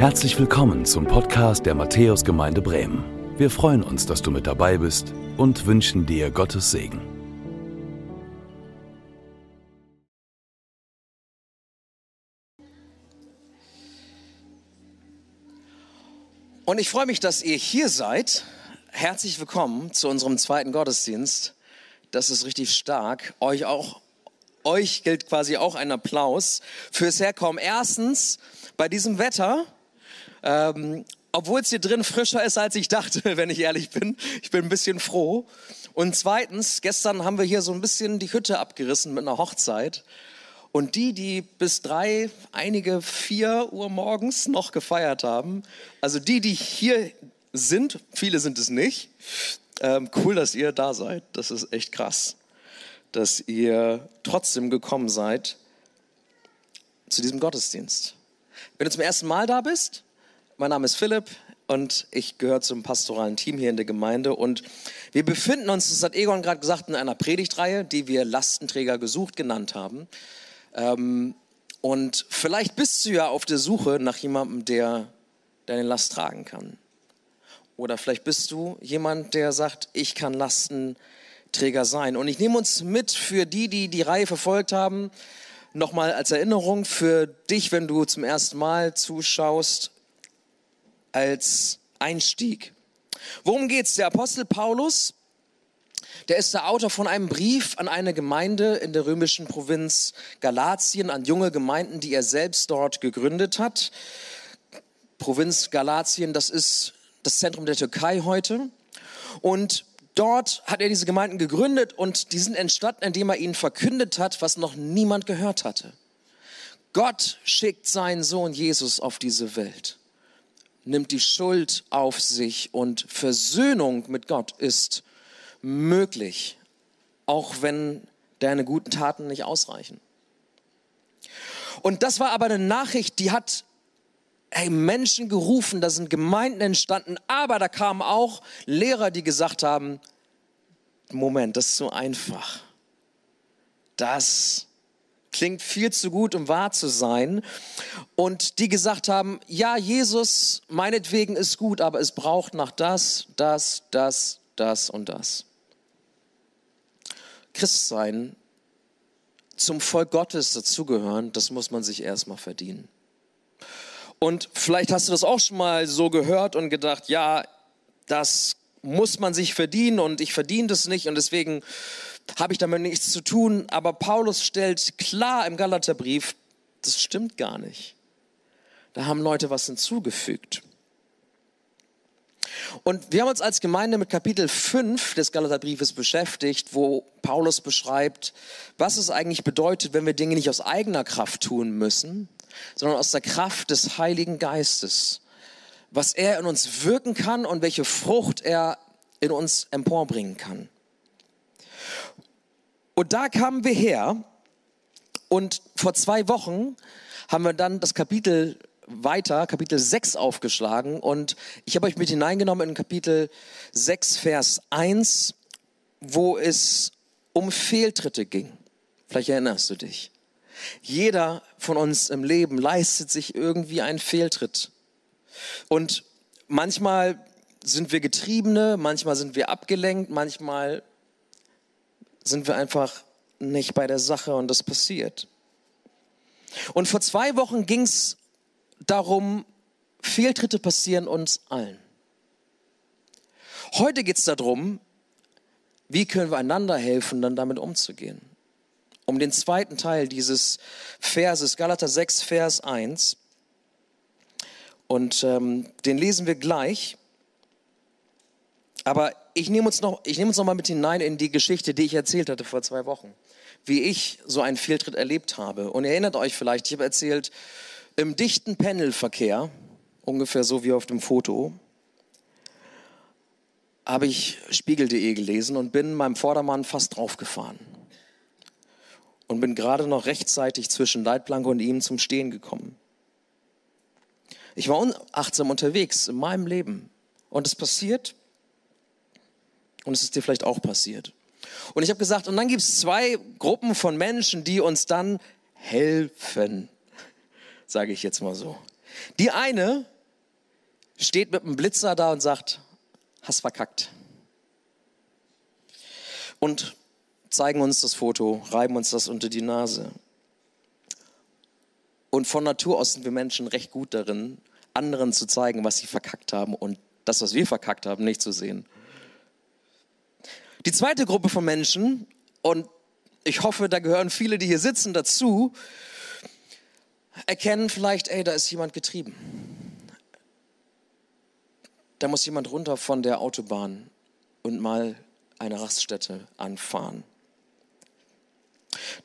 Herzlich willkommen zum Podcast der Matthäusgemeinde Bremen. Wir freuen uns, dass du mit dabei bist und wünschen dir Gottes Segen. Und ich freue mich, dass ihr hier seid. Herzlich willkommen zu unserem zweiten Gottesdienst. Das ist richtig stark. Euch auch, euch gilt quasi auch ein Applaus fürs Herkommen. Erstens, bei diesem Wetter, ähm, obwohl es hier drin frischer ist, als ich dachte, wenn ich ehrlich bin. Ich bin ein bisschen froh. Und zweitens, gestern haben wir hier so ein bisschen die Hütte abgerissen mit einer Hochzeit. Und die, die bis drei, einige vier Uhr morgens noch gefeiert haben, also die, die hier sind, viele sind es nicht, ähm, cool, dass ihr da seid. Das ist echt krass, dass ihr trotzdem gekommen seid zu diesem Gottesdienst. Wenn du zum ersten Mal da bist, mein Name ist Philipp und ich gehöre zum pastoralen Team hier in der Gemeinde. Und wir befinden uns, das hat Egon gerade gesagt, in einer Predigtreihe, die wir Lastenträger gesucht genannt haben. Ähm, und vielleicht bist du ja auf der Suche nach jemandem, der deine Last tragen kann. Oder vielleicht bist du jemand, der sagt, ich kann Lastenträger sein. Und ich nehme uns mit für die, die die Reihe verfolgt haben, nochmal als Erinnerung für dich, wenn du zum ersten Mal zuschaust, als Einstieg. Worum geht's? Der Apostel Paulus, der ist der Autor von einem Brief an eine Gemeinde in der römischen Provinz Galatien, an junge Gemeinden, die er selbst dort gegründet hat. Provinz Galatien, das ist das Zentrum der Türkei heute. Und dort hat er diese Gemeinden gegründet und die sind entstanden, indem er ihnen verkündet hat, was noch niemand gehört hatte. Gott schickt seinen Sohn Jesus auf diese Welt nimmt die Schuld auf sich und Versöhnung mit Gott ist möglich, auch wenn deine guten Taten nicht ausreichen. Und das war aber eine Nachricht, die hat hey, Menschen gerufen, da sind Gemeinden entstanden, aber da kamen auch Lehrer, die gesagt haben, Moment, das ist so einfach. Das klingt viel zu gut, um wahr zu sein. Und die gesagt haben, ja, Jesus, meinetwegen ist gut, aber es braucht nach das, das, das, das und das. Christsein, zum Volk Gottes dazugehören, das muss man sich erstmal verdienen. Und vielleicht hast du das auch schon mal so gehört und gedacht, ja, das muss man sich verdienen und ich verdiene das nicht und deswegen habe ich damit nichts zu tun. Aber Paulus stellt klar im Galaterbrief, das stimmt gar nicht. Da haben Leute was hinzugefügt. Und wir haben uns als Gemeinde mit Kapitel 5 des Galaterbriefes beschäftigt, wo Paulus beschreibt, was es eigentlich bedeutet, wenn wir Dinge nicht aus eigener Kraft tun müssen, sondern aus der Kraft des Heiligen Geistes. Was er in uns wirken kann und welche Frucht er in uns emporbringen kann. Und da kamen wir her und vor zwei Wochen haben wir dann das Kapitel weiter, Kapitel 6 aufgeschlagen und ich habe euch mit hineingenommen in Kapitel 6, Vers 1, wo es um Fehltritte ging. Vielleicht erinnerst du dich. Jeder von uns im Leben leistet sich irgendwie einen Fehltritt. Und manchmal sind wir Getriebene, manchmal sind wir abgelenkt, manchmal sind wir einfach nicht bei der Sache und das passiert. Und vor zwei Wochen ging es darum, Fehltritte passieren uns allen. Heute geht es darum, wie können wir einander helfen, dann damit umzugehen. Um den zweiten Teil dieses Verses, Galater 6, Vers 1. Und ähm, den lesen wir gleich. Aber ich nehme uns noch, ich nehme uns noch mal mit hinein in die Geschichte, die ich erzählt hatte vor zwei Wochen, wie ich so einen Fehltritt erlebt habe. Und erinnert euch vielleicht, ich habe erzählt, im dichten Pendelverkehr, ungefähr so wie auf dem Foto, habe ich Spiegel.de gelesen und bin meinem Vordermann fast draufgefahren. Und bin gerade noch rechtzeitig zwischen Leitplanke und ihm zum Stehen gekommen. Ich war unachtsam unterwegs in meinem Leben. Und es passiert, und es ist dir vielleicht auch passiert. Und ich habe gesagt, und dann gibt es zwei Gruppen von Menschen, die uns dann helfen, sage ich jetzt mal so. Die eine steht mit einem Blitzer da und sagt, hast verkackt. Und zeigen uns das Foto, reiben uns das unter die Nase. Und von Natur aus sind wir Menschen recht gut darin, anderen zu zeigen, was sie verkackt haben und das, was wir verkackt haben, nicht zu sehen. Die zweite Gruppe von Menschen, und ich hoffe, da gehören viele, die hier sitzen, dazu, erkennen vielleicht, ey, da ist jemand getrieben. Da muss jemand runter von der Autobahn und mal eine Raststätte anfahren.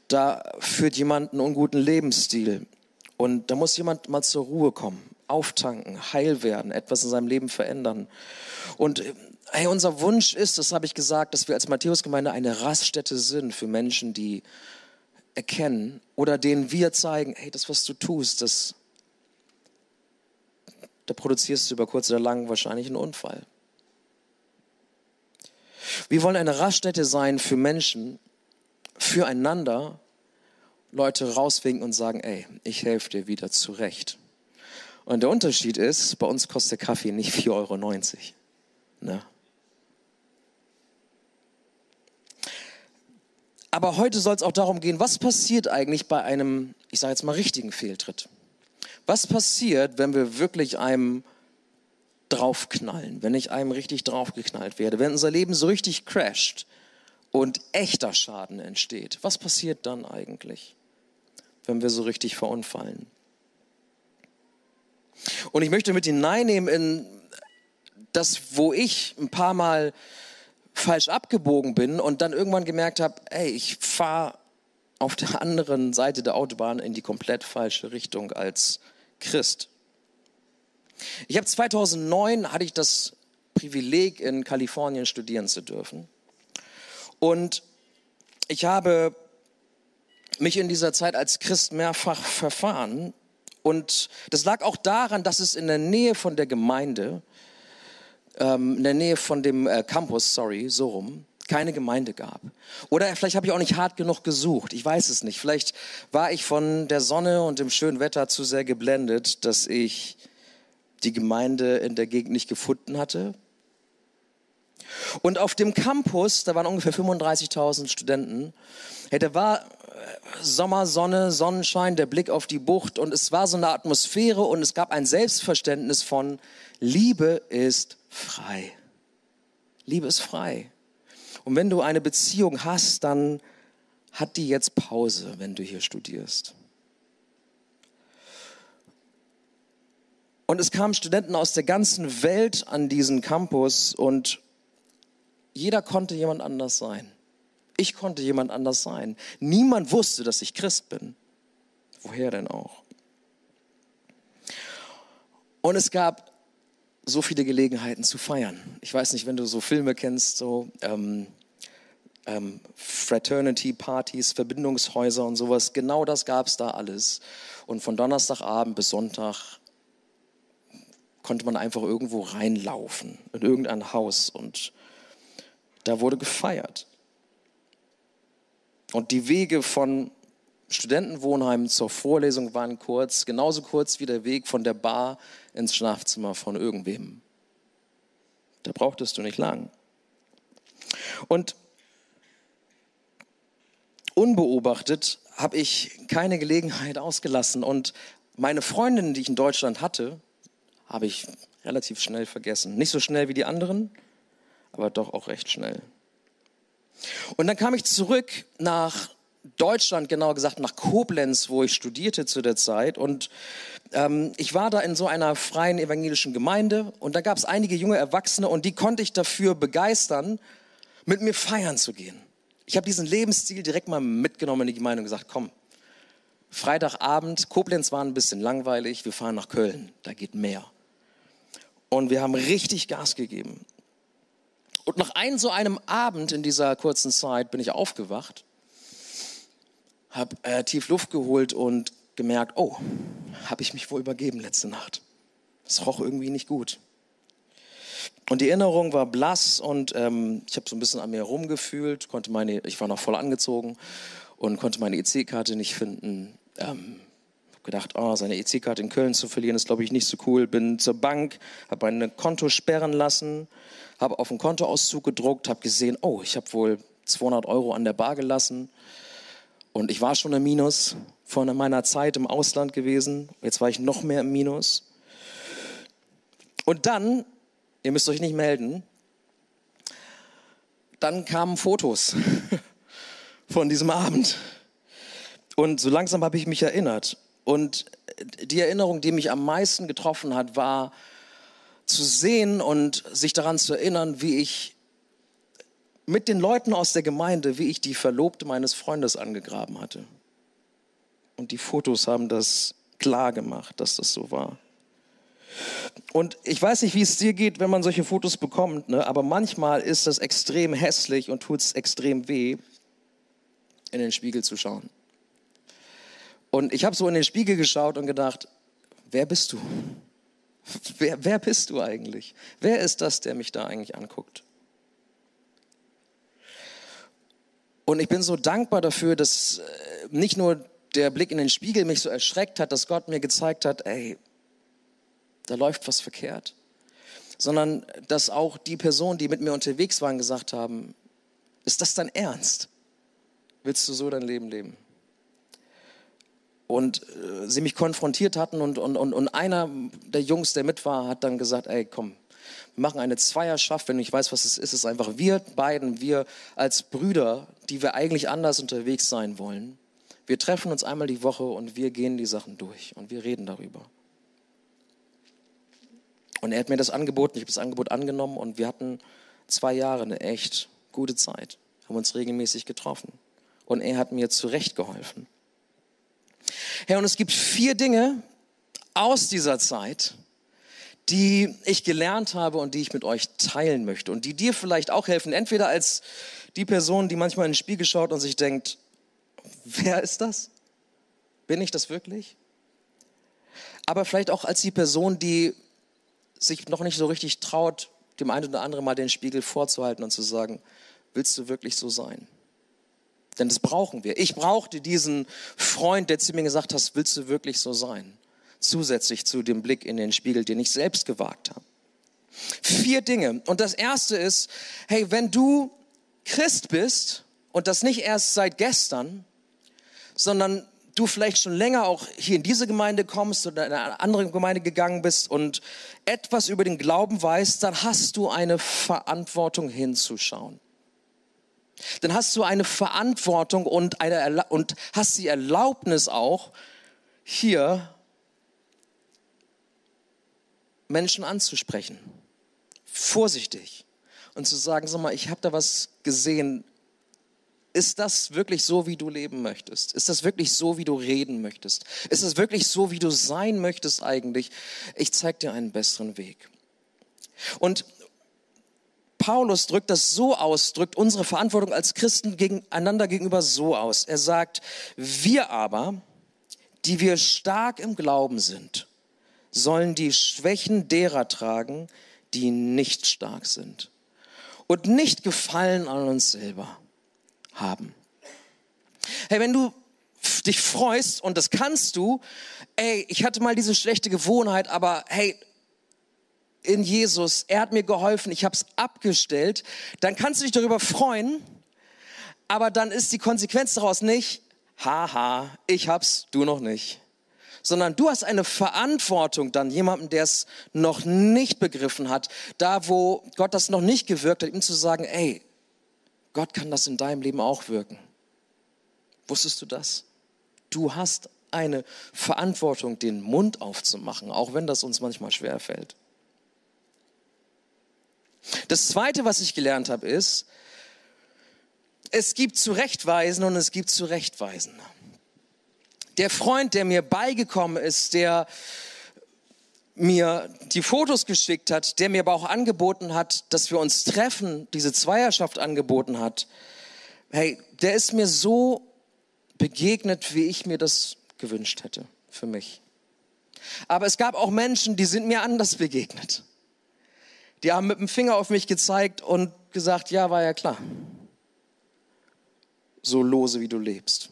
Da führt jemand einen unguten Lebensstil und da muss jemand mal zur Ruhe kommen, auftanken, heil werden, etwas in seinem Leben verändern. Und hey, unser Wunsch ist, das habe ich gesagt, dass wir als Matthäusgemeinde eine Raststätte sind für Menschen, die erkennen oder denen wir zeigen, hey, das, was du tust, das, da produzierst du über kurz oder lang wahrscheinlich einen Unfall. Wir wollen eine Raststätte sein für Menschen, füreinander, Leute rauswinken und sagen, ey, ich helfe dir wieder zurecht. Und der Unterschied ist, bei uns kostet Kaffee nicht 4,90 Euro. Ne? Aber heute soll es auch darum gehen, was passiert eigentlich bei einem, ich sage jetzt mal, richtigen Fehltritt? Was passiert, wenn wir wirklich einem draufknallen, wenn ich einem richtig draufgeknallt werde, wenn unser Leben so richtig crasht und echter Schaden entsteht? Was passiert dann eigentlich, wenn wir so richtig verunfallen? Und ich möchte mit hineinnehmen in das, wo ich ein paar Mal falsch abgebogen bin und dann irgendwann gemerkt habe, ey, ich fahre auf der anderen Seite der Autobahn in die komplett falsche Richtung als Christ. Ich habe 2009 hatte ich das Privileg in Kalifornien studieren zu dürfen und ich habe mich in dieser Zeit als Christ mehrfach verfahren und das lag auch daran, dass es in der Nähe von der Gemeinde ähm, in der Nähe von dem äh, Campus, sorry, so rum, keine Gemeinde gab. Oder vielleicht habe ich auch nicht hart genug gesucht. Ich weiß es nicht. Vielleicht war ich von der Sonne und dem schönen Wetter zu sehr geblendet, dass ich die Gemeinde in der Gegend nicht gefunden hatte. Und auf dem Campus, da waren ungefähr 35.000 Studenten, hey, da war äh, Sommer, Sonne, Sonnenschein, der Blick auf die Bucht und es war so eine Atmosphäre und es gab ein Selbstverständnis von Liebe ist frei. Liebe ist frei. Und wenn du eine Beziehung hast, dann hat die jetzt Pause, wenn du hier studierst. Und es kamen Studenten aus der ganzen Welt an diesen Campus und jeder konnte jemand anders sein. Ich konnte jemand anders sein. Niemand wusste, dass ich Christ bin. Woher denn auch? Und es gab so viele Gelegenheiten zu feiern. Ich weiß nicht, wenn du so Filme kennst, so ähm, ähm, Fraternity-Partys, Verbindungshäuser und sowas. Genau das gab es da alles. Und von Donnerstagabend bis Sonntag konnte man einfach irgendwo reinlaufen, in irgendein Haus. Und da wurde gefeiert. Und die Wege von Studentenwohnheim zur Vorlesung waren kurz, genauso kurz wie der Weg von der Bar ins Schlafzimmer von irgendwem. Da brauchtest du nicht lang. Und unbeobachtet habe ich keine Gelegenheit ausgelassen und meine Freundinnen, die ich in Deutschland hatte, habe ich relativ schnell vergessen. Nicht so schnell wie die anderen, aber doch auch recht schnell. Und dann kam ich zurück nach Deutschland, genauer gesagt nach Koblenz, wo ich studierte zu der Zeit. Und ähm, ich war da in so einer freien evangelischen Gemeinde und da gab es einige junge Erwachsene und die konnte ich dafür begeistern, mit mir feiern zu gehen. Ich habe diesen Lebensstil direkt mal mitgenommen in die Gemeinde und gesagt, komm, Freitagabend, Koblenz war ein bisschen langweilig, wir fahren nach Köln, da geht mehr. Und wir haben richtig Gas gegeben. Und nach einem so einem Abend in dieser kurzen Zeit bin ich aufgewacht habe äh, tief Luft geholt und gemerkt, oh, habe ich mich wohl übergeben letzte Nacht. Es roch irgendwie nicht gut. Und die Erinnerung war blass und ähm, ich habe so ein bisschen an mir herumgefühlt, konnte meine, ich war noch voll angezogen und konnte meine EC-Karte nicht finden. Ähm, gedacht, oh, seine EC-Karte in Köln zu verlieren, ist, glaube ich, nicht so cool. Bin zur Bank, habe mein Konto sperren lassen, habe auf einen Kontoauszug gedruckt, habe gesehen, oh, ich habe wohl 200 Euro an der Bar gelassen. Und ich war schon im Minus von meiner Zeit im Ausland gewesen. Jetzt war ich noch mehr im Minus. Und dann, ihr müsst euch nicht melden, dann kamen Fotos von diesem Abend. Und so langsam habe ich mich erinnert. Und die Erinnerung, die mich am meisten getroffen hat, war zu sehen und sich daran zu erinnern, wie ich mit den Leuten aus der Gemeinde, wie ich die Verlobte meines Freundes angegraben hatte. Und die Fotos haben das klar gemacht, dass das so war. Und ich weiß nicht, wie es dir geht, wenn man solche Fotos bekommt, ne? aber manchmal ist das extrem hässlich und tut es extrem weh, in den Spiegel zu schauen. Und ich habe so in den Spiegel geschaut und gedacht, wer bist du? Wer, wer bist du eigentlich? Wer ist das, der mich da eigentlich anguckt? Und ich bin so dankbar dafür, dass äh, nicht nur der Blick in den Spiegel mich so erschreckt hat, dass Gott mir gezeigt hat, ey, da läuft was verkehrt, sondern dass auch die Personen, die mit mir unterwegs waren, gesagt haben, ist das dein Ernst? Willst du so dein Leben leben? Und äh, sie mich konfrontiert hatten und, und, und, und einer der Jungs, der mit war, hat dann gesagt, ey, komm, wir machen eine Zweierschaft, wenn du nicht weißt, was es ist, es ist einfach wir beiden, wir als Brüder, die wir eigentlich anders unterwegs sein wollen. Wir treffen uns einmal die Woche und wir gehen die Sachen durch und wir reden darüber. Und er hat mir das angeboten, ich habe das Angebot angenommen und wir hatten zwei Jahre eine echt gute Zeit, haben uns regelmäßig getroffen. Und er hat mir zurechtgeholfen. Herr, und es gibt vier Dinge aus dieser Zeit, die ich gelernt habe und die ich mit euch teilen möchte und die dir vielleicht auch helfen. Entweder als die Person, die manchmal in den Spiegel schaut und sich denkt, wer ist das? Bin ich das wirklich? Aber vielleicht auch als die Person, die sich noch nicht so richtig traut, dem einen oder anderen mal den Spiegel vorzuhalten und zu sagen, willst du wirklich so sein? Denn das brauchen wir. Ich brauchte diesen Freund, der zu mir gesagt hat, willst du wirklich so sein? Zusätzlich zu dem Blick in den Spiegel, den ich selbst gewagt habe. Vier Dinge. Und das erste ist, hey, wenn du Christ bist und das nicht erst seit gestern, sondern du vielleicht schon länger auch hier in diese Gemeinde kommst oder in eine andere Gemeinde gegangen bist und etwas über den Glauben weißt, dann hast du eine Verantwortung hinzuschauen. Dann hast du eine Verantwortung und, eine, und hast die Erlaubnis auch, hier Menschen anzusprechen. Vorsichtig. Und zu sagen, sag mal, ich habe da was gesehen, ist das wirklich so, wie du leben möchtest? Ist das wirklich so, wie du reden möchtest? Ist es wirklich so, wie du sein möchtest eigentlich? Ich zeige dir einen besseren Weg. Und Paulus drückt das so aus, drückt unsere Verantwortung als Christen gegeneinander gegenüber so aus. Er sagt, wir aber, die wir stark im Glauben sind, sollen die Schwächen derer tragen, die nicht stark sind und nicht gefallen an uns selber haben. Hey, wenn du dich freust, und das kannst du, ey, ich hatte mal diese schlechte Gewohnheit, aber hey, in Jesus, er hat mir geholfen, ich habe es abgestellt, dann kannst du dich darüber freuen, aber dann ist die Konsequenz daraus nicht, haha, ich hab's, du noch nicht. Sondern du hast eine Verantwortung dann jemandem, der es noch nicht begriffen hat, da wo Gott das noch nicht gewirkt hat, ihm zu sagen, ey, Gott kann das in deinem Leben auch wirken. Wusstest du das? Du hast eine Verantwortung, den Mund aufzumachen, auch wenn das uns manchmal schwer fällt. Das Zweite, was ich gelernt habe, ist, es gibt Zurechtweisen und es gibt Zurechtweisen. Der Freund, der mir beigekommen ist, der mir die Fotos geschickt hat, der mir aber auch angeboten hat, dass wir uns treffen, diese Zweierschaft angeboten hat, hey, der ist mir so begegnet, wie ich mir das gewünscht hätte für mich. Aber es gab auch Menschen, die sind mir anders begegnet. Die haben mit dem Finger auf mich gezeigt und gesagt, ja, war ja klar. So lose, wie du lebst.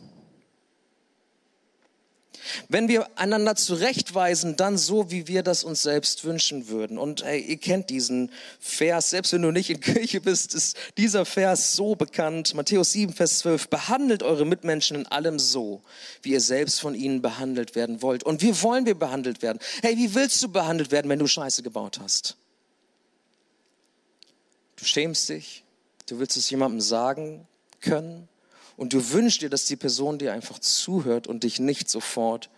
Wenn wir einander zurechtweisen, dann so, wie wir das uns selbst wünschen würden. Und hey, ihr kennt diesen Vers, selbst wenn du nicht in Kirche bist, ist dieser Vers so bekannt. Matthäus 7, Vers 12. Behandelt eure Mitmenschen in allem so, wie ihr selbst von ihnen behandelt werden wollt. Und wie wollen wir behandelt werden? Hey, wie willst du behandelt werden, wenn du Scheiße gebaut hast? Du schämst dich, du willst es jemandem sagen können und du wünschst dir, dass die Person dir einfach zuhört und dich nicht sofort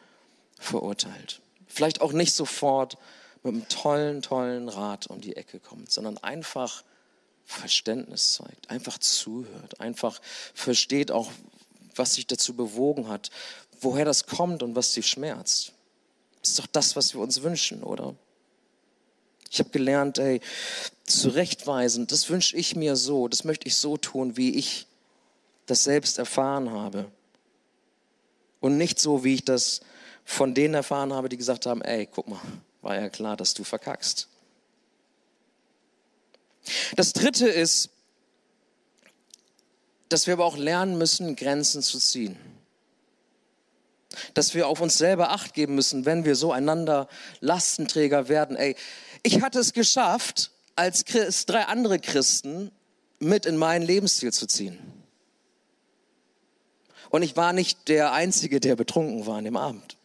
verurteilt. Vielleicht auch nicht sofort mit einem tollen, tollen Rat um die Ecke kommt, sondern einfach Verständnis zeigt, einfach zuhört, einfach versteht auch, was sich dazu bewogen hat, woher das kommt und was sie schmerzt. Das ist doch das, was wir uns wünschen, oder? Ich habe gelernt, ey, zurechtweisen, das wünsche ich mir so, das möchte ich so tun, wie ich das selbst erfahren habe. Und nicht so, wie ich das von denen erfahren habe, die gesagt haben, ey, guck mal, war ja klar, dass du verkackst. Das Dritte ist, dass wir aber auch lernen müssen, Grenzen zu ziehen. Dass wir auf uns selber acht geben müssen, wenn wir so einander Lastenträger werden. Ey, ich hatte es geschafft, als Christ, drei andere Christen mit in meinen Lebensstil zu ziehen. Und ich war nicht der Einzige, der betrunken war an dem Abend.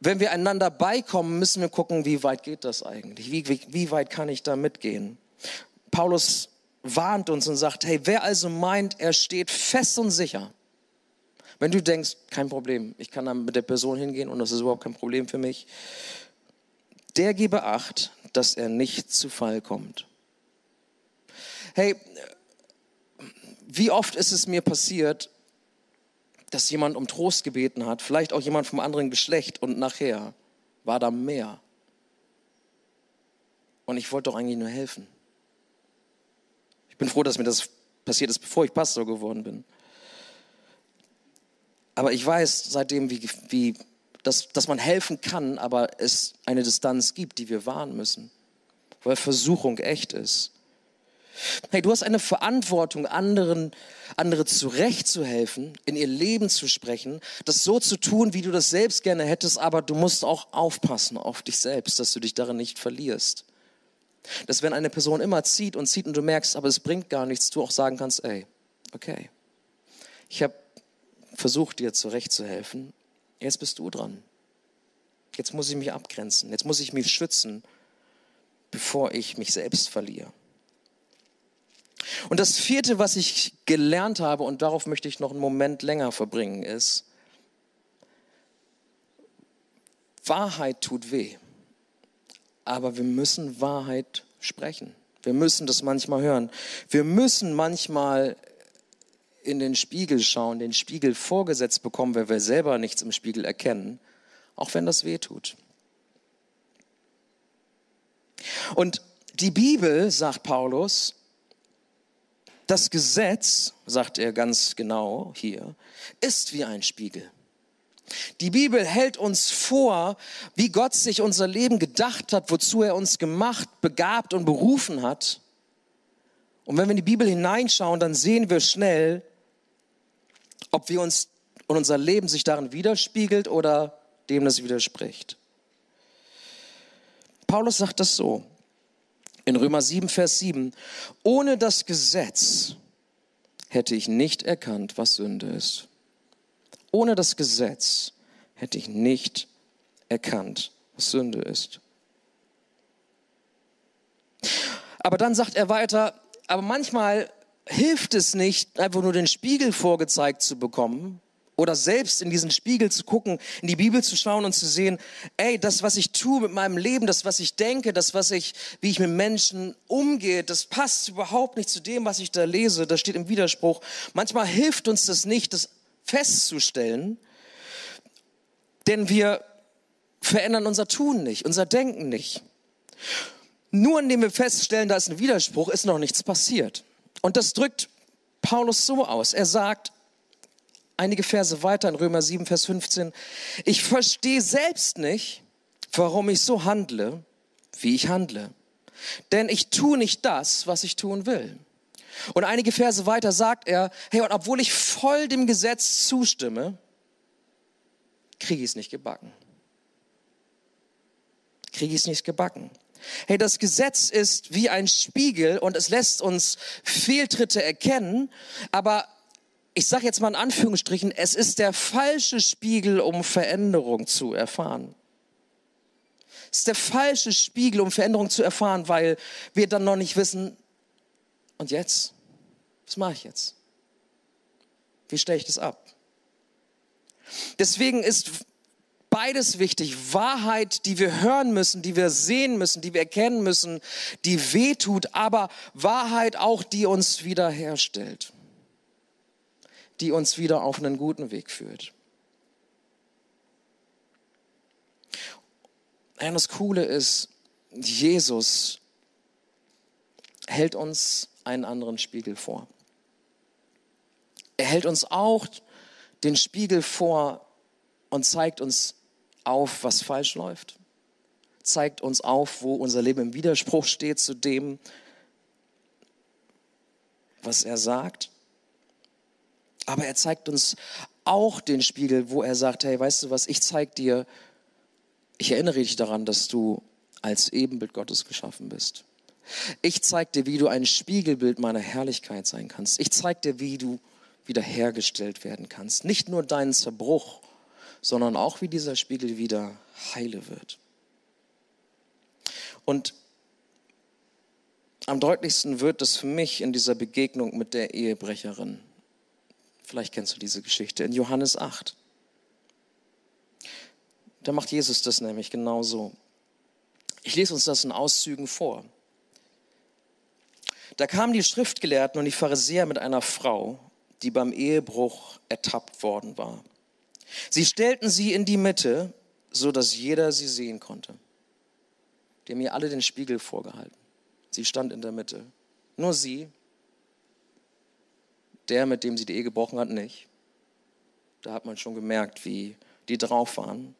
Wenn wir einander beikommen, müssen wir gucken, wie weit geht das eigentlich? Wie, wie, wie weit kann ich da mitgehen? Paulus warnt uns und sagt, hey, wer also meint, er steht fest und sicher, wenn du denkst, kein Problem, ich kann dann mit der Person hingehen und das ist überhaupt kein Problem für mich, der gebe Acht, dass er nicht zu Fall kommt. Hey, wie oft ist es mir passiert, dass jemand um Trost gebeten hat, vielleicht auch jemand vom anderen Geschlecht und nachher war da mehr. Und ich wollte doch eigentlich nur helfen. Ich bin froh, dass mir das passiert ist, bevor ich Pastor geworden bin. Aber ich weiß seitdem, wie, wie, dass, dass man helfen kann, aber es eine Distanz gibt, die wir wahren müssen, weil Versuchung echt ist. Hey, du hast eine Verantwortung, anderen, andere zurechtzuhelfen, in ihr Leben zu sprechen, das so zu tun, wie du das selbst gerne hättest, aber du musst auch aufpassen auf dich selbst, dass du dich darin nicht verlierst. Dass wenn eine Person immer zieht und zieht und du merkst, aber es bringt gar nichts, du auch sagen kannst, ey, okay, ich habe versucht, dir zurechtzuhelfen, jetzt bist du dran. Jetzt muss ich mich abgrenzen, jetzt muss ich mich schützen, bevor ich mich selbst verliere. Und das vierte, was ich gelernt habe, und darauf möchte ich noch einen Moment länger verbringen, ist, Wahrheit tut weh. Aber wir müssen Wahrheit sprechen. Wir müssen das manchmal hören. Wir müssen manchmal in den Spiegel schauen, den Spiegel vorgesetzt bekommen, weil wir selber nichts im Spiegel erkennen, auch wenn das weh tut. Und die Bibel, sagt Paulus, das Gesetz, sagt er ganz genau hier, ist wie ein Spiegel. Die Bibel hält uns vor, wie Gott sich unser Leben gedacht hat, wozu er uns gemacht, begabt und berufen hat. Und wenn wir in die Bibel hineinschauen, dann sehen wir schnell, ob wir uns und unser Leben sich darin widerspiegelt oder dem das widerspricht. Paulus sagt das so in Römer 7, Vers 7, ohne das Gesetz hätte ich nicht erkannt, was Sünde ist. Ohne das Gesetz hätte ich nicht erkannt, was Sünde ist. Aber dann sagt er weiter, aber manchmal hilft es nicht, einfach nur den Spiegel vorgezeigt zu bekommen, oder selbst in diesen Spiegel zu gucken, in die Bibel zu schauen und zu sehen, ey, das, was ich tue mit meinem Leben, das, was ich denke, das, was ich, wie ich mit Menschen umgehe, das passt überhaupt nicht zu dem, was ich da lese. Das steht im Widerspruch. Manchmal hilft uns das nicht, das festzustellen, denn wir verändern unser Tun nicht, unser Denken nicht. Nur indem wir feststellen, da ist ein Widerspruch, ist noch nichts passiert. Und das drückt Paulus so aus. Er sagt, einige Verse weiter in Römer 7, Vers 15, ich verstehe selbst nicht, warum ich so handle, wie ich handle. Denn ich tue nicht das, was ich tun will. Und einige Verse weiter sagt er, hey, und obwohl ich voll dem Gesetz zustimme, kriege ich es nicht gebacken. Kriege ich es nicht gebacken. Hey, das Gesetz ist wie ein Spiegel und es lässt uns Fehltritte erkennen, aber ich sage jetzt mal in Anführungsstrichen, es ist der falsche Spiegel, um Veränderung zu erfahren. Es ist der falsche Spiegel, um Veränderung zu erfahren, weil wir dann noch nicht wissen, und jetzt? Was mache ich jetzt? Wie stelle ich das ab? Deswegen ist beides wichtig. Wahrheit, die wir hören müssen, die wir sehen müssen, die wir erkennen müssen, die wehtut, aber Wahrheit auch, die uns wiederherstellt, die uns wieder auf einen guten Weg führt. Und das Coole ist, Jesus hält uns einen anderen Spiegel vor. Er hält uns auch den Spiegel vor und zeigt uns auf, was falsch läuft. Zeigt uns auf, wo unser Leben im Widerspruch steht zu dem, was er sagt. Aber er zeigt uns auch den Spiegel, wo er sagt, hey, weißt du was, ich zeig dir, ich erinnere dich daran, dass du als Ebenbild Gottes geschaffen bist. Ich zeig dir, wie du ein Spiegelbild meiner Herrlichkeit sein kannst. Ich zeig dir, wie du wiederhergestellt werden kannst. Nicht nur deinen Zerbruch, sondern auch wie dieser Spiegel wieder heile wird. Und am deutlichsten wird es für mich in dieser Begegnung mit der Ehebrecherin. Vielleicht kennst du diese Geschichte in Johannes 8. Da macht Jesus das nämlich genauso. Ich lese uns das in Auszügen vor. Da kamen die Schriftgelehrten und die Pharisäer mit einer Frau, die beim Ehebruch ertappt worden war. Sie stellten sie in die Mitte, so dass jeder sie sehen konnte. Die haben ihr alle den Spiegel vorgehalten. Sie stand in der Mitte. Nur sie, der, mit dem sie die Ehe gebrochen hat, nicht. Da hat man schon gemerkt, wie die drauf waren.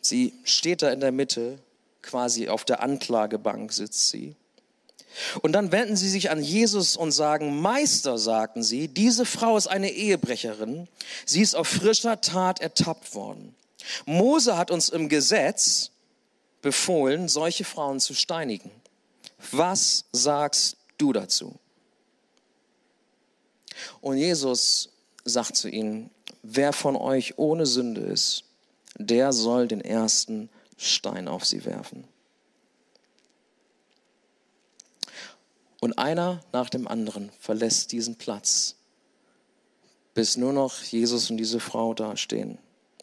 Sie steht da in der Mitte, quasi auf der Anklagebank sitzt sie. Und dann wenden sie sich an Jesus und sagen, Meister, sagten sie, diese Frau ist eine Ehebrecherin. Sie ist auf frischer Tat ertappt worden. Mose hat uns im Gesetz befohlen, solche Frauen zu steinigen. Was sagst du dazu? Und Jesus sagt zu ihnen, wer von euch ohne Sünde ist, der soll den ersten Stein auf sie werfen. Und einer nach dem anderen verlässt diesen Platz, bis nur noch Jesus und diese Frau dastehen,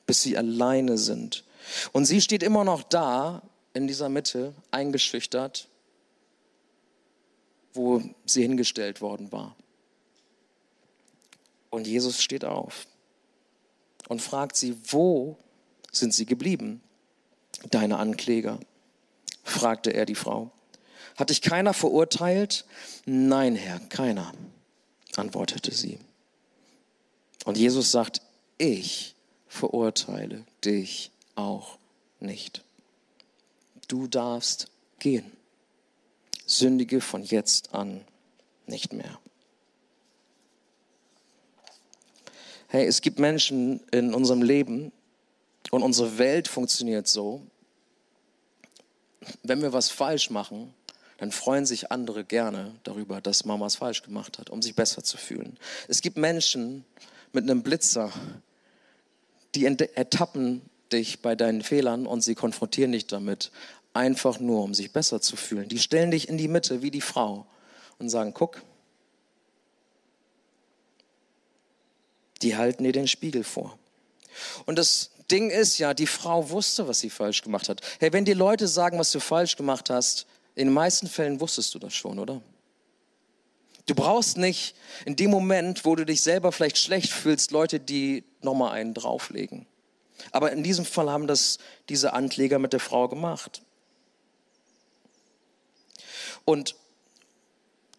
bis sie alleine sind. Und sie steht immer noch da in dieser Mitte, eingeschüchtert, wo sie hingestellt worden war. Und Jesus steht auf und fragt sie, wo sind sie geblieben? Deine Ankläger, fragte er die Frau. Hat dich keiner verurteilt? Nein, Herr, keiner, antwortete sie. Und Jesus sagt, ich verurteile dich auch nicht. Du darfst gehen. Sündige von jetzt an nicht mehr. Hey, es gibt Menschen in unserem Leben und unsere Welt funktioniert so, wenn wir was falsch machen, dann freuen sich andere gerne darüber, dass Mama es falsch gemacht hat, um sich besser zu fühlen. Es gibt Menschen mit einem Blitzer, die ertappen dich bei deinen Fehlern und sie konfrontieren dich damit, einfach nur, um sich besser zu fühlen. Die stellen dich in die Mitte wie die Frau und sagen, guck, die halten dir den Spiegel vor. Und das Ding ist ja, die Frau wusste, was sie falsch gemacht hat. Hey, wenn dir Leute sagen, was du falsch gemacht hast, in den meisten Fällen wusstest du das schon, oder? Du brauchst nicht in dem Moment, wo du dich selber vielleicht schlecht fühlst, Leute, die nochmal einen drauflegen. Aber in diesem Fall haben das diese Ankläger mit der Frau gemacht. Und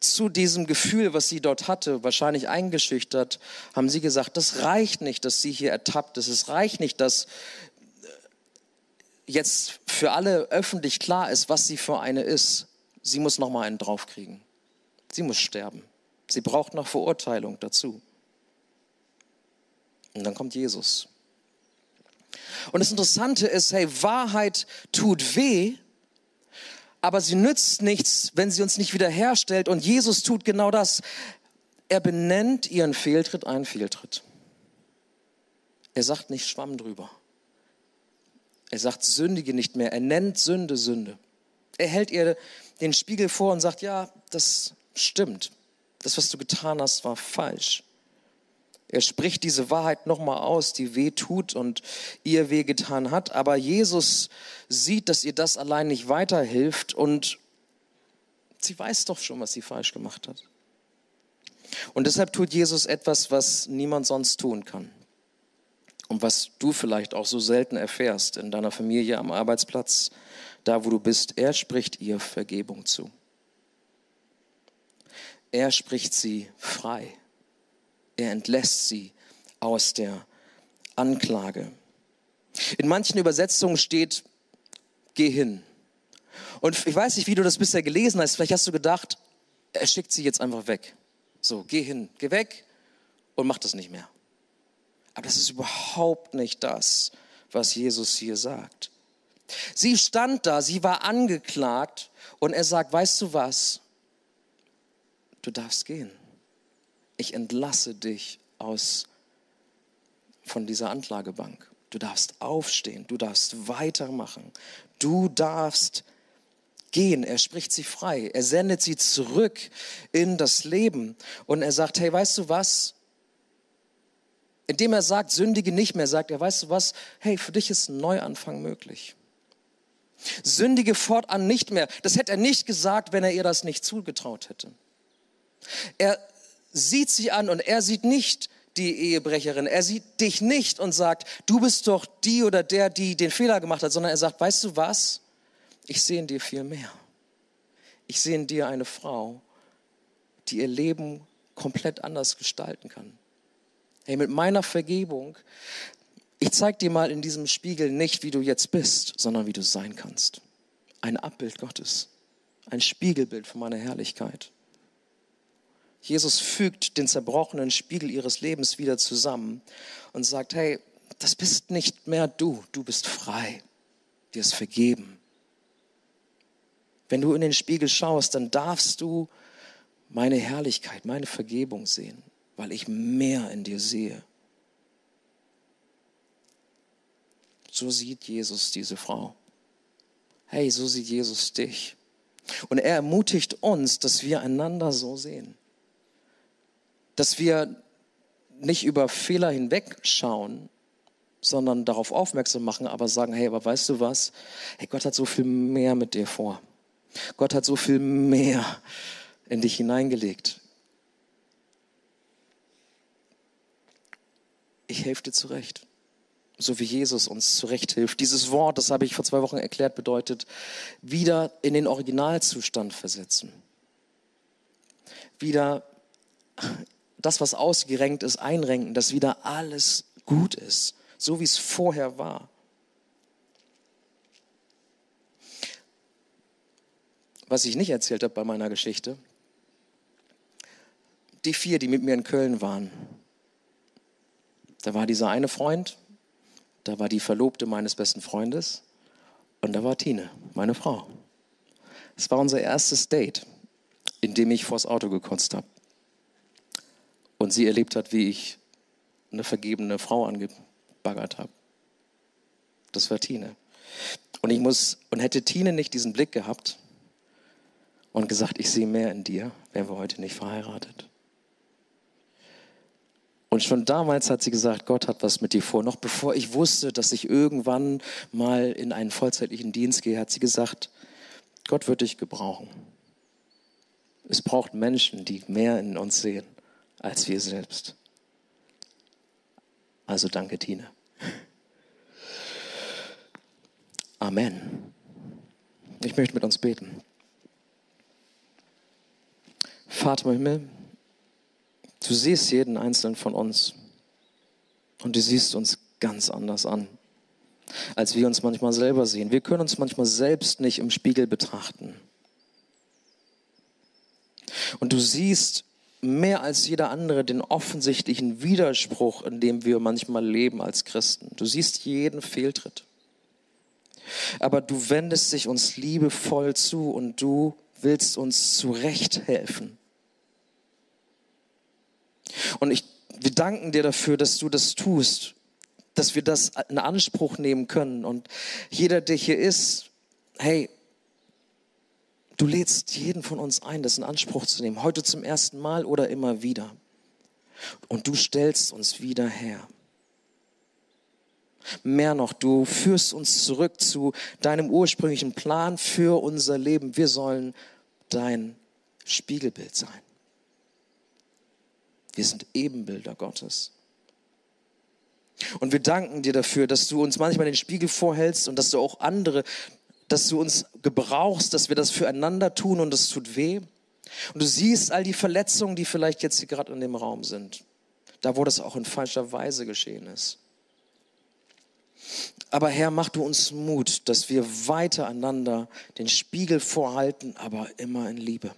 zu diesem Gefühl, was sie dort hatte, wahrscheinlich eingeschüchtert, haben sie gesagt, das reicht nicht, dass sie hier ertappt ist. Es reicht nicht, dass jetzt für alle öffentlich klar ist, was sie für eine ist, sie muss noch mal einen draufkriegen. Sie muss sterben. Sie braucht noch Verurteilung dazu. Und dann kommt Jesus. Und das Interessante ist, hey, Wahrheit tut weh, aber sie nützt nichts, wenn sie uns nicht wiederherstellt. Und Jesus tut genau das. Er benennt ihren Fehltritt einen Fehltritt. Er sagt nicht Schwamm drüber. Er sagt sündige nicht mehr. Er nennt Sünde Sünde. Er hält ihr den Spiegel vor und sagt, ja, das stimmt. Das, was du getan hast, war falsch. Er spricht diese Wahrheit nochmal aus, die weh tut und ihr weh getan hat. Aber Jesus sieht, dass ihr das allein nicht weiterhilft und sie weiß doch schon, was sie falsch gemacht hat. Und deshalb tut Jesus etwas, was niemand sonst tun kann. Und was du vielleicht auch so selten erfährst in deiner Familie, am Arbeitsplatz, da wo du bist. Er spricht ihr Vergebung zu. Er spricht sie frei. Er entlässt sie aus der Anklage. In manchen Übersetzungen steht, geh hin. Und ich weiß nicht, wie du das bisher gelesen hast. Vielleicht hast du gedacht, er schickt sie jetzt einfach weg. So, geh hin, geh weg und mach das nicht mehr. Aber das ist überhaupt nicht das, was Jesus hier sagt. Sie stand da, sie war angeklagt und er sagt, weißt du was? Du darfst gehen ich entlasse dich aus von dieser Anklagebank. Du darfst aufstehen, du darfst weitermachen, du darfst gehen. Er spricht sie frei, er sendet sie zurück in das Leben und er sagt, hey, weißt du was? Indem er sagt, sündige nicht mehr, sagt er, weißt du was? Hey, für dich ist ein Neuanfang möglich. Sündige fortan nicht mehr. Das hätte er nicht gesagt, wenn er ihr das nicht zugetraut hätte. Er sieht sie an und er sieht nicht die Ehebrecherin. Er sieht dich nicht und sagt, du bist doch die oder der, die den Fehler gemacht hat, sondern er sagt, weißt du was? Ich sehe in dir viel mehr. Ich sehe in dir eine Frau, die ihr Leben komplett anders gestalten kann. Hey, mit meiner Vergebung, ich zeige dir mal in diesem Spiegel nicht, wie du jetzt bist, sondern wie du sein kannst. Ein Abbild Gottes, ein Spiegelbild von meiner Herrlichkeit. Jesus fügt den zerbrochenen Spiegel ihres Lebens wieder zusammen und sagt, hey, das bist nicht mehr du, du bist frei, dir ist vergeben. Wenn du in den Spiegel schaust, dann darfst du meine Herrlichkeit, meine Vergebung sehen, weil ich mehr in dir sehe. So sieht Jesus diese Frau. Hey, so sieht Jesus dich. Und er ermutigt uns, dass wir einander so sehen dass wir nicht über Fehler hinwegschauen, sondern darauf aufmerksam machen, aber sagen, hey, aber weißt du was? Hey, Gott hat so viel mehr mit dir vor. Gott hat so viel mehr in dich hineingelegt. Ich helfe dir zurecht. So wie Jesus uns zurecht hilft. Dieses Wort, das habe ich vor zwei Wochen erklärt, bedeutet wieder in den Originalzustand versetzen. Wieder das, was ausgerenkt ist, einrenken, dass wieder alles gut ist, so wie es vorher war. Was ich nicht erzählt habe bei meiner Geschichte, die vier, die mit mir in Köln waren, da war dieser eine Freund, da war die Verlobte meines besten Freundes und da war Tine, meine Frau. Es war unser erstes Date, in dem ich vors Auto gekotzt habe und sie erlebt hat, wie ich eine vergebene Frau angebaggert habe. Das war Tine. Und ich muss, und hätte Tine nicht diesen Blick gehabt und gesagt, ich sehe mehr in dir, wären wir heute nicht verheiratet. Und schon damals hat sie gesagt, Gott hat was mit dir vor. Noch bevor ich wusste, dass ich irgendwann mal in einen vollzeitlichen Dienst gehe, hat sie gesagt, Gott wird dich gebrauchen. Es braucht Menschen, die mehr in uns sehen als wir selbst. Also danke, Tine. Amen. Ich möchte mit uns beten. Vater im Himmel, du siehst jeden einzelnen von uns und du siehst uns ganz anders an, als wir uns manchmal selber sehen. Wir können uns manchmal selbst nicht im Spiegel betrachten. Und du siehst mehr als jeder andere den offensichtlichen Widerspruch, in dem wir manchmal leben als Christen. Du siehst jeden Fehltritt. Aber du wendest dich uns liebevoll zu und du willst uns zurecht helfen. Und ich, wir danken dir dafür, dass du das tust, dass wir das in Anspruch nehmen können. Und jeder, der hier ist, hey, du lädst jeden von uns ein, das in Anspruch zu nehmen, heute zum ersten Mal oder immer wieder. Und du stellst uns wieder her. Mehr noch, du führst uns zurück zu deinem ursprünglichen Plan für unser Leben. Wir sollen dein Spiegelbild sein. Wir sind Ebenbilder Gottes. Und wir danken dir dafür, dass du uns manchmal den Spiegel vorhältst und dass du auch andere, dass du uns gebrauchst, dass wir das füreinander tun und es tut weh. Und du siehst all die Verletzungen, die vielleicht jetzt hier gerade in dem Raum sind. Da, wo das auch in falscher Weise geschehen ist. Aber Herr, mach du uns Mut, dass wir weiter einander den Spiegel vorhalten, aber immer in Liebe.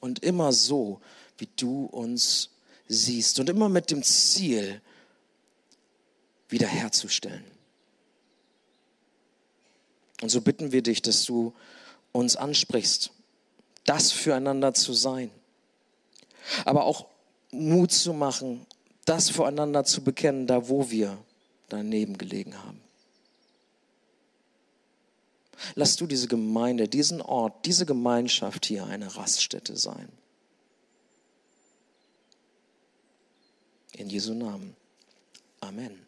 Und immer so, wie du uns siehst. Und immer mit dem Ziel, wiederherzustellen. Und so bitten wir dich, dass du uns ansprichst, das füreinander zu sein. Aber auch Mut zu machen, das voreinander zu bekennen, da wo wir daneben gelegen haben. Lass du diese Gemeinde, diesen Ort, diese Gemeinschaft hier eine Raststätte sein. In Jesu Namen. Amen.